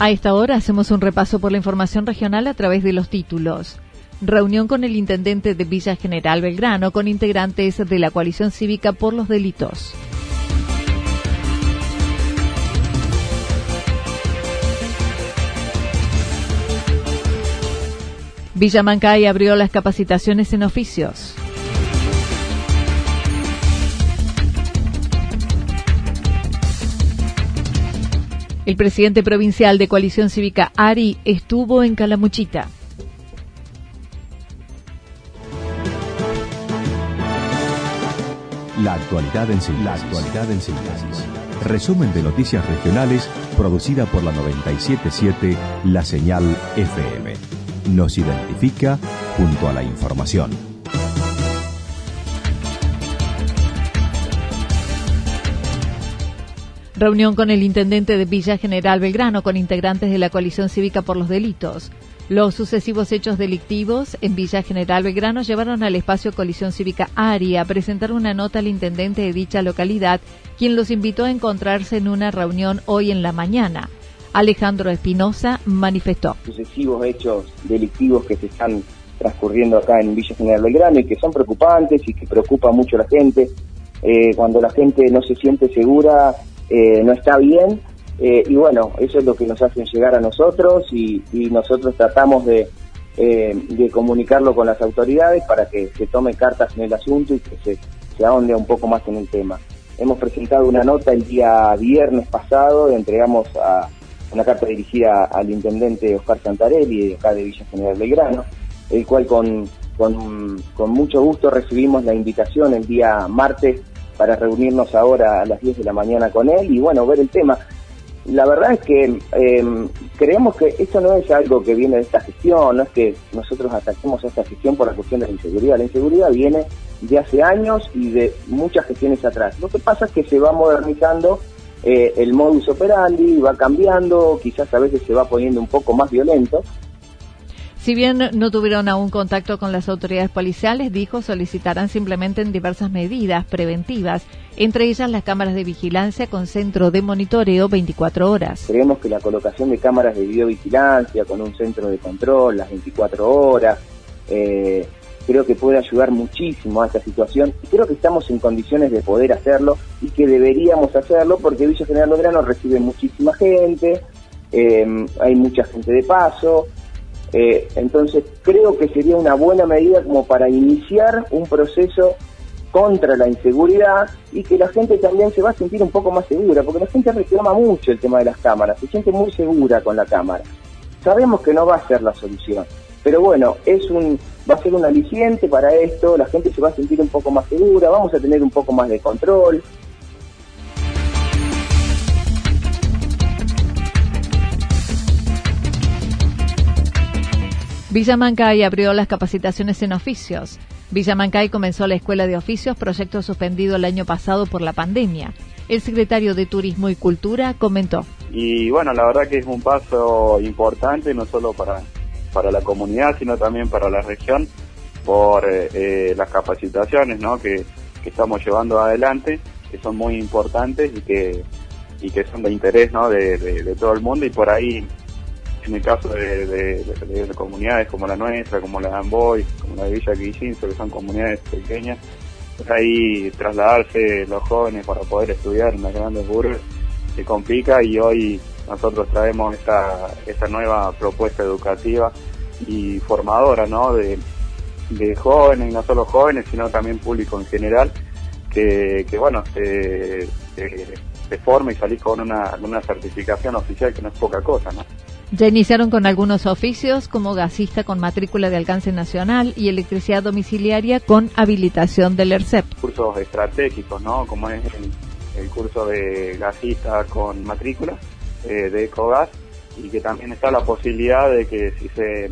A esta hora hacemos un repaso por la información regional a través de los títulos. Reunión con el intendente de Villa General Belgrano con integrantes de la coalición cívica por los delitos. Villa Mancay abrió las capacitaciones en oficios. El presidente provincial de Coalición Cívica Ari estuvo en Calamuchita. La actualidad en síntesis. La actualidad en síntesis. Resumen de noticias regionales producida por la 977 La Señal FM. Nos identifica junto a la información. Reunión con el intendente de Villa General Belgrano con integrantes de la coalición cívica por los delitos. Los sucesivos hechos delictivos en Villa General Belgrano llevaron al espacio Coalición Cívica ARI a presentar una nota al intendente de dicha localidad, quien los invitó a encontrarse en una reunión hoy en la mañana. Alejandro Espinosa manifestó. Sucesivos hechos delictivos que se están transcurriendo acá en Villa General Belgrano y que son preocupantes y que preocupa mucho a la gente. Eh, cuando la gente no se siente segura, eh, no está bien. Eh, y bueno, eso es lo que nos hacen llegar a nosotros y, nosotros tratamos de, de, comunicarlo con las autoridades para que se tome cartas en el asunto y que se, se ahonde un poco más en el tema. Hemos presentado una nota el día viernes pasado, entregamos a, una carta dirigida al intendente Oscar Santarelli acá de Villa General Belgrano, el cual con, con, mucho gusto recibimos la invitación el día martes para reunirnos ahora a las 10 de la mañana con él y bueno, ver el tema. La verdad es que eh, creemos que esto no es algo que viene de esta gestión, no es que nosotros ataquemos a esta gestión por la cuestión de la inseguridad. La inseguridad viene de hace años y de muchas gestiones atrás. Lo que pasa es que se va modernizando eh, el modus operandi va cambiando, quizás a veces se va poniendo un poco más violento. Si bien no tuvieron aún contacto con las autoridades policiales, dijo solicitarán simplemente en diversas medidas preventivas, entre ellas las cámaras de vigilancia con centro de monitoreo 24 horas. Creemos que la colocación de cámaras de videovigilancia con un centro de control las 24 horas, eh, creo que puede ayudar muchísimo a esta situación y creo que estamos en condiciones de poder hacerlo y que deberíamos hacerlo porque Villa General Belgrano recibe muchísima gente, em, hay mucha gente de paso, eh, entonces creo que sería una buena medida como para iniciar un proceso contra la inseguridad y que la gente también se va a sentir un poco más segura, porque la gente reclama mucho el tema de las cámaras, se siente muy segura con la cámara. Sabemos que no va a ser la solución, pero bueno, es un, va a ser un aliciente para esto, la gente se va a sentir un poco más segura, vamos a tener un poco más de control. Villa Mancay abrió las capacitaciones en oficios. Villa Mancay comenzó la escuela de oficios, proyecto suspendido el año pasado por la pandemia. El secretario de Turismo y Cultura comentó. Y bueno, la verdad que es un paso importante, no solo para para la comunidad, sino también para la región, por eh, eh, las capacitaciones ¿no? que, estamos llevando adelante, que son muy importantes y que, y que son de interés ¿no? de, todo el mundo y por ahí, en el caso de, comunidades como la nuestra, como la de Amboy, como la de Villa Quillinzo, que son comunidades pequeñas, pues ahí trasladarse los jóvenes para poder estudiar en las grandes urbes se complica y hoy nosotros traemos esta, nueva propuesta educativa y formadora, ¿no? De, jóvenes, no solo jóvenes, sino también público en general, que, que bueno, se, se, forma y salís con una, una certificación oficial que no es poca cosa, ¿no? Ya iniciaron con algunos oficios como gasista con matrícula de alcance nacional y electricidad domiciliaria con habilitación del ERCEP. Cursos estratégicos, ¿no? Como es el, curso de gasista con matrícula eh, de EcoGas y que también está la posibilidad de que si se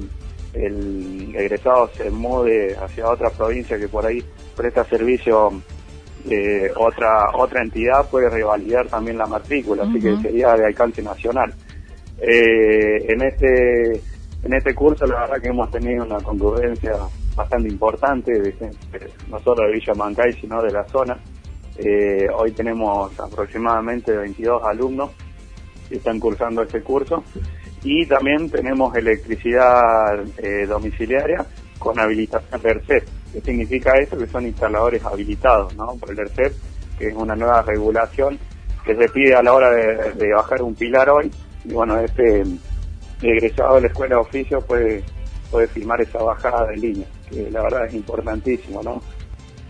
el egresado se mude hacia otra provincia que por ahí presta servicio eh, otra otra entidad puede revalidar también la matrícula, así que sería de alcance nacional. Eh, en este en este curso la verdad que hemos tenido una concurrencia bastante importante, de, no solo de Villa Mancay, sino de la zona. Eh, hoy tenemos aproximadamente 22 alumnos que están cursando este curso y también tenemos electricidad eh, domiciliaria con habilitación del ERCEP. ¿Qué significa eso? Que son instaladores habilitados ¿no? por el ERCEP, que es una nueva regulación que se pide a la hora de, bajar un pilar hoy. Y bueno, este egresado de la escuela de oficio puede, puede firmar esa bajada de línea, que la verdad es importantísimo, ¿no?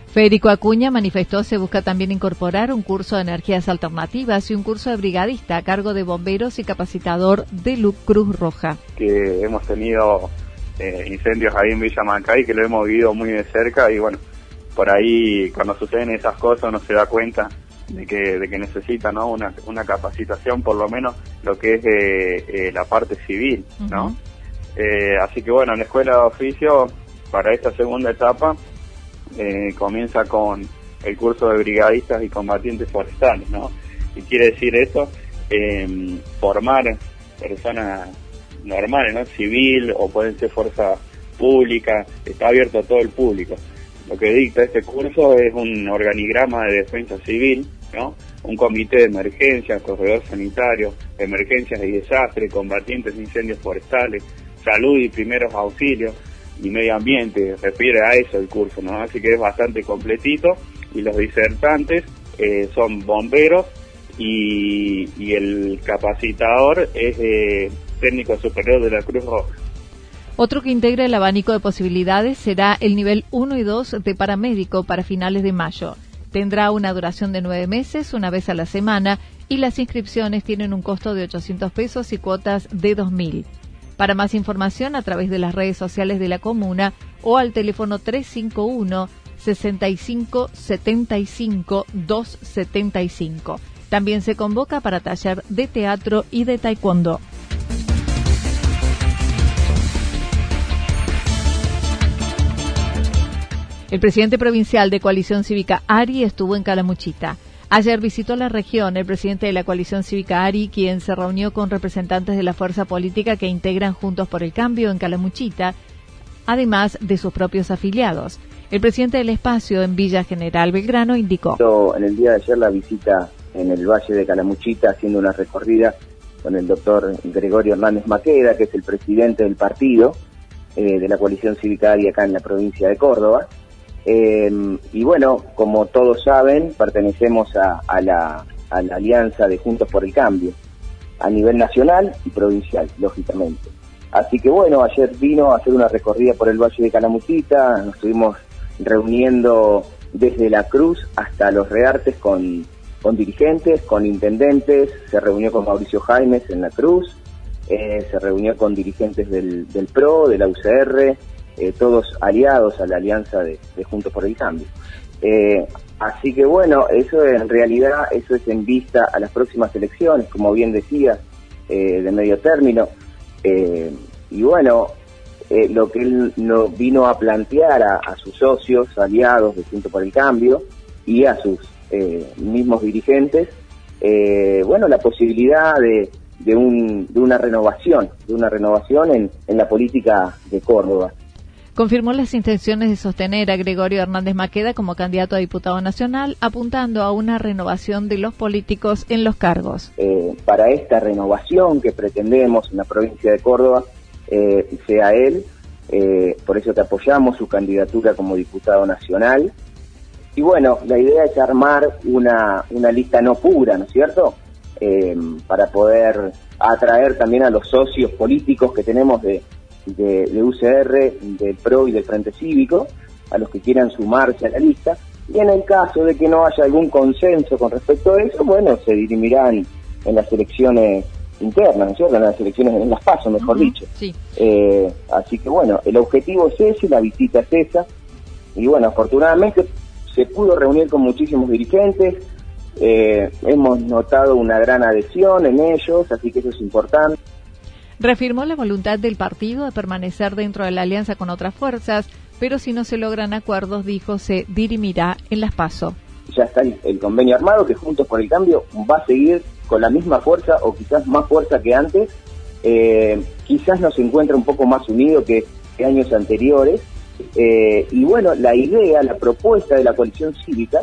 Federico Acuña manifestó se busca también incorporar un curso de energías alternativas y un curso de brigadista a cargo de bomberos y capacitador de Cruz Roja. Que hemos tenido eh, incendios ahí en Villa Mancay que lo hemos vivido muy de cerca y bueno, por ahí cuando suceden esas cosas uno se da cuenta de que, de que necesita ¿no? una, una capacitación, por lo menos lo que es eh, la parte civil, ¿no? Eh, así que bueno, en la escuela de oficio, para esta segunda etapa, eh, comienza con el curso de brigadistas y combatientes forestales, ¿no? Y quiere decir eso, eh, formar personas normales, ¿no? Civil o pueden ser fuerza pública, está abierto a todo el público. Lo que dicta este curso es un organigrama de defensa civil, Un comité de emergencia, corredor sanitario, emergencias y desastres, combatientes de incendios forestales, salud y primeros auxilios, y medio ambiente, refiere a eso el curso, ¿no? Así que es bastante completito y los disertantes eh, son bomberos y, y, el capacitador es eh, técnico superior de la Cruz Roja. Otro que integra el abanico de posibilidades será el nivel 1 y 2 de paramédico para finales de mayo. Tendrá una duración de nueve meses, una vez a la semana, y las inscripciones tienen un costo de 800 pesos y cuotas de 2.000. Para más información a través de las redes sociales de la comuna o al teléfono 351 65 75 275. También se convoca para taller de teatro y de taekwondo. El presidente provincial de Coalición Cívica Ari estuvo en Calamuchita. Ayer visitó la región el presidente de la coalición cívica ARI, quien se reunió con representantes de la fuerza política que integran Juntos por el Cambio en Calamuchita, además de sus propios afiliados. El presidente del espacio en Villa General Belgrano indicó. En el día de ayer la visita en el Valle de Calamuchita haciendo una recorrida con el doctor Gregorio Hernández Maqueda, que es el presidente del partido eh, de la coalición cívica ARI acá en la provincia de Córdoba. Eh, y bueno, como todos saben, pertenecemos a, la, alianza de Juntos por el Cambio, a nivel nacional y provincial, lógicamente. Así que bueno, ayer vino a hacer una recorrida por el Valle de Calamuchita, nos estuvimos reuniendo desde la Cruz hasta los Reartes con, con dirigentes, con intendentes, se reunió con Mauricio Jaimes en la Cruz, eh, se reunió con dirigentes del, del PRO, de la UCR, eh, todos aliados a la alianza de, Juntos por el Cambio. Eh, así que bueno, eso en realidad, eso es en vista a las próximas elecciones, como bien decía, eh, de medio término. y bueno, lo que él no, vino a plantear a, sus socios, aliados de Juntos por el Cambio y a sus mismos dirigentes, bueno, la posibilidad de, de, un, de una renovación, de una renovación en, en la política de Córdoba confirmó las intenciones de sostener a Gregorio Hernández Maqueda como candidato a diputado nacional, apuntando a una renovación de los políticos en los cargos. Eh, para esta renovación que pretendemos en la provincia de Córdoba, eh, sea él, eh, por eso te apoyamos su candidatura como diputado nacional. Y bueno, la idea es armar una, una lista no pura, ¿no es cierto? para poder atraer también a los socios políticos que tenemos de, de, UCR, del PRO y del Frente Cívico, a los que quieran sumarse a la lista. Y en el caso de que no haya algún consenso con respecto a eso, bueno, se dirimirán en las elecciones internas, ¿no es cierto? En las elecciones, en las pasos, mejor dicho. Eh, así que bueno, el objetivo es ese, la visita es esa. Y bueno, afortunadamente se pudo reunir con muchísimos dirigentes, eh, hemos notado una gran adhesión en ellos, así que eso es importante. Reafirmó la voluntad del partido de permanecer dentro de la alianza con otras fuerzas, pero si no se logran acuerdos, dijo, se dirimirá en las PASO. Ya está el, convenio armado que Juntos por el Cambio va a seguir con la misma fuerza o quizás más fuerza que antes. Eh, quizás nos encuentra un poco más unido que, años anteriores. Eh, y bueno, la idea, la propuesta de la coalición cívica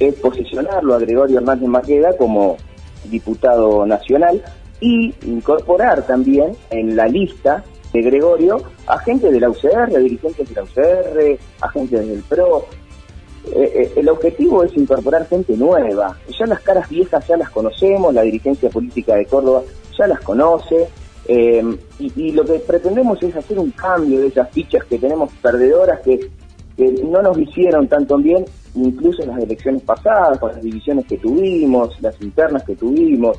es posicionarlo a Gregorio Hernández Maqueda como diputado nacional y incorporar también en la lista de Gregorio a gente de la UCR, dirigentes de la UCR, agentes del PRO. Eh, eh, el objetivo es incorporar gente nueva. Ya las caras viejas ya las conocemos, la dirigencia política de Córdoba ya las conoce. Eh, y, lo que pretendemos es hacer un cambio de esas fichas que tenemos perdedoras que, que no nos hicieron tanto bien incluso en las elecciones pasadas, con las divisiones que tuvimos, las internas que tuvimos.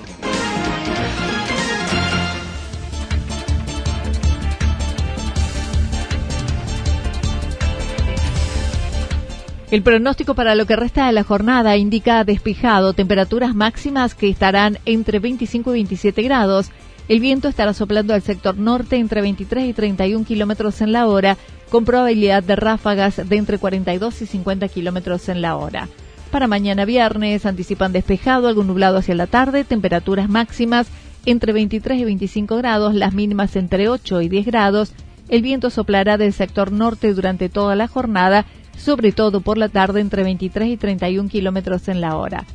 El pronóstico para lo que resta de la jornada indica despejado, temperaturas máximas que estarán entre 25 y 27 grados. El viento estará soplando al sector norte entre 23 y 31 kilómetros en la hora, con probabilidad de ráfagas de entre 42 y 50 kilómetros en la hora. Para mañana viernes anticipan despejado, algo nublado hacia la tarde, temperaturas máximas entre 23 y 25 grados, las mínimas entre 8 y 10 grados. El viento soplará del sector norte durante toda la jornada, sobre todo por la tarde entre 23 y 31 kilómetros en la hora.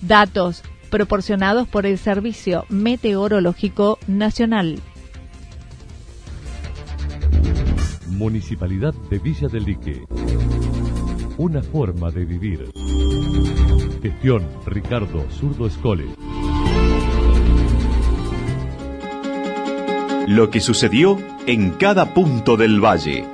Datos proporcionados por el Servicio Meteorológico Nacional. Municipalidad de Villa del Lique una forma de vivir. Gestión Ricardo Zurdo Escole. Lo que sucedió en cada punto del valle.